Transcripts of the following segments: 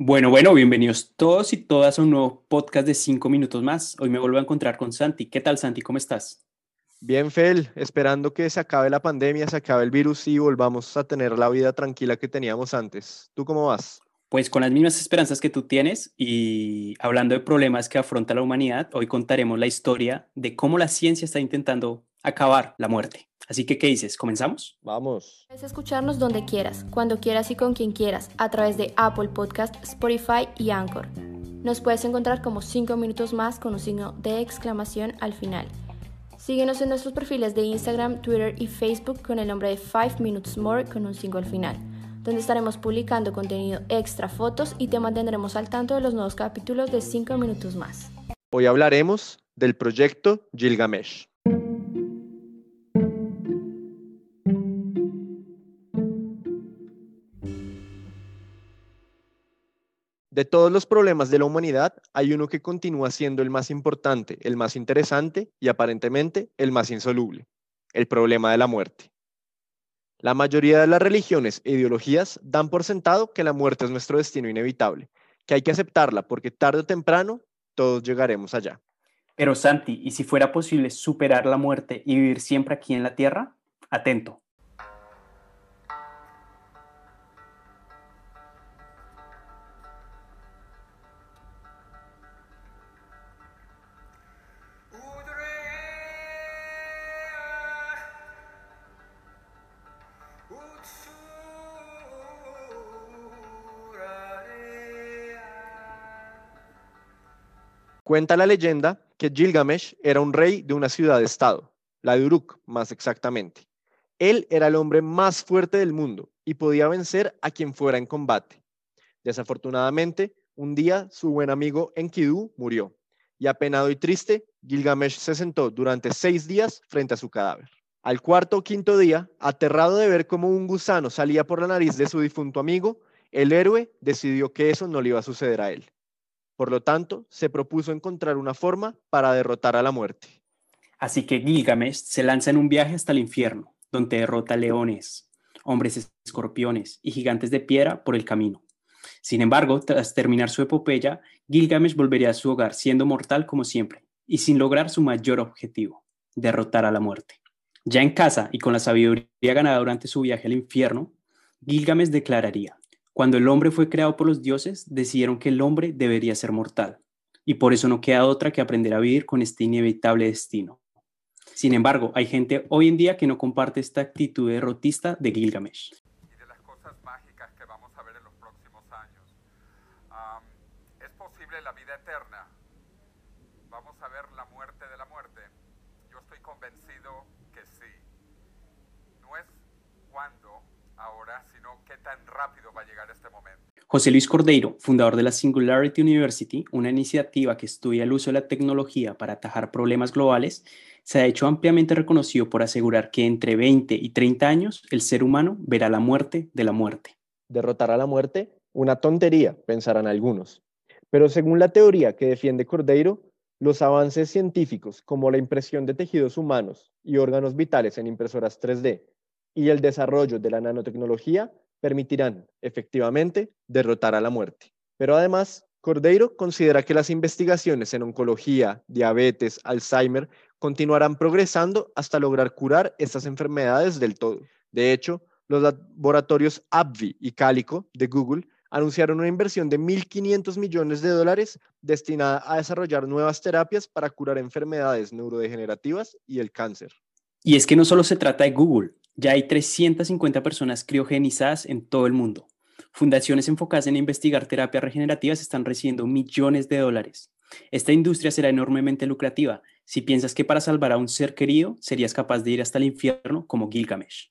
Bueno, bueno, bienvenidos todos y todas a un nuevo podcast de cinco minutos más. Hoy me vuelvo a encontrar con Santi. ¿Qué tal, Santi? ¿Cómo estás? Bien, Fel, esperando que se acabe la pandemia, se acabe el virus y volvamos a tener la vida tranquila que teníamos antes. ¿Tú cómo vas? Pues con las mismas esperanzas que tú tienes y hablando de problemas que afronta la humanidad, hoy contaremos la historia de cómo la ciencia está intentando acabar la muerte. Así que, ¿qué dices? ¿Comenzamos? Vamos. Puedes escucharnos donde quieras, cuando quieras y con quien quieras, a través de Apple Podcast, Spotify y Anchor. Nos puedes encontrar como 5 minutos más con un signo de exclamación al final. Síguenos en nuestros perfiles de Instagram, Twitter y Facebook con el nombre de 5 Minutes More con un signo al final, donde estaremos publicando contenido extra, fotos y te mantendremos al tanto de los nuevos capítulos de 5 minutos más. Hoy hablaremos del proyecto Gilgamesh. De todos los problemas de la humanidad, hay uno que continúa siendo el más importante, el más interesante y aparentemente el más insoluble, el problema de la muerte. La mayoría de las religiones e ideologías dan por sentado que la muerte es nuestro destino inevitable, que hay que aceptarla porque tarde o temprano todos llegaremos allá. Pero Santi, ¿y si fuera posible superar la muerte y vivir siempre aquí en la Tierra? Atento. Cuenta la leyenda que Gilgamesh era un rey de una ciudad-estado, la de Uruk más exactamente. Él era el hombre más fuerte del mundo y podía vencer a quien fuera en combate. Desafortunadamente, un día su buen amigo Enkidu murió y apenado y triste, Gilgamesh se sentó durante seis días frente a su cadáver. Al cuarto o quinto día, aterrado de ver cómo un gusano salía por la nariz de su difunto amigo, el héroe decidió que eso no le iba a suceder a él. Por lo tanto, se propuso encontrar una forma para derrotar a la muerte. Así que Gilgamesh se lanza en un viaje hasta el infierno, donde derrota leones, hombres escorpiones y gigantes de piedra por el camino. Sin embargo, tras terminar su epopeya, Gilgamesh volvería a su hogar siendo mortal como siempre y sin lograr su mayor objetivo, derrotar a la muerte. Ya en casa y con la sabiduría ganada durante su viaje al infierno, Gilgamesh declararía, cuando el hombre fue creado por los dioses, decidieron que el hombre debería ser mortal, y por eso no queda otra que aprender a vivir con este inevitable destino. Sin embargo, hay gente hoy en día que no comparte esta actitud derrotista de Gilgamesh. Y de las cosas mágicas que vamos a ver en los próximos años. ¿Es posible la vida eterna? ¿Vamos a ver la muerte de la muerte? Yo estoy convencido que sí. No es cuándo, ahora, sino qué tan rápido va a llegar este momento. José Luis Cordeiro, fundador de la Singularity University, una iniciativa que estudia el uso de la tecnología para atajar problemas globales, se ha hecho ampliamente reconocido por asegurar que entre 20 y 30 años el ser humano verá la muerte de la muerte. Derrotar a la muerte, una tontería, pensarán algunos. Pero según la teoría que defiende Cordeiro, los avances científicos como la impresión de tejidos humanos y órganos vitales en impresoras 3D y el desarrollo de la nanotecnología permitirán, efectivamente, derrotar a la muerte. Pero además, Cordeiro considera que las investigaciones en oncología, diabetes, Alzheimer continuarán progresando hasta lograr curar estas enfermedades del todo. De hecho, los laboratorios AbbVie y Calico de Google anunciaron una inversión de 1.500 millones de dólares destinada a desarrollar nuevas terapias para curar enfermedades neurodegenerativas y el cáncer. Y es que no solo se trata de Google, ya hay 350 personas criogenizadas en todo el mundo. Fundaciones enfocadas en investigar terapias regenerativas están recibiendo millones de dólares. Esta industria será enormemente lucrativa si piensas que para salvar a un ser querido serías capaz de ir hasta el infierno como Gilgamesh.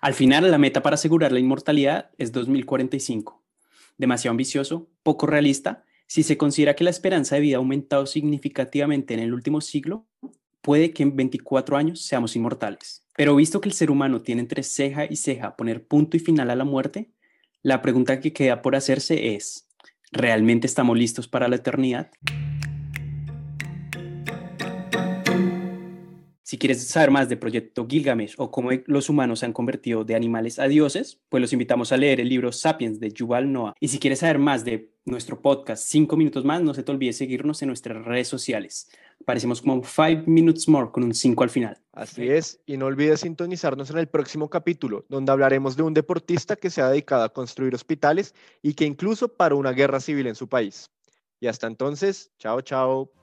Al final, la meta para asegurar la inmortalidad es 2045. Demasiado ambicioso, poco realista, si se considera que la esperanza de vida ha aumentado significativamente en el último siglo, puede que en 24 años seamos inmortales. Pero visto que el ser humano tiene entre ceja y ceja poner punto y final a la muerte, la pregunta que queda por hacerse es, ¿realmente estamos listos para la eternidad? Si quieres saber más de Proyecto Gilgamesh o cómo los humanos se han convertido de animales a dioses, pues los invitamos a leer el libro Sapiens de Yuval Noah. Y si quieres saber más de nuestro podcast 5 minutos más, no se te olvide seguirnos en nuestras redes sociales. Parecemos como 5 minutes more con un 5 al final. Así es, y no olvides sintonizarnos en el próximo capítulo, donde hablaremos de un deportista que se ha dedicado a construir hospitales y que incluso paró una guerra civil en su país. Y hasta entonces, chao, chao.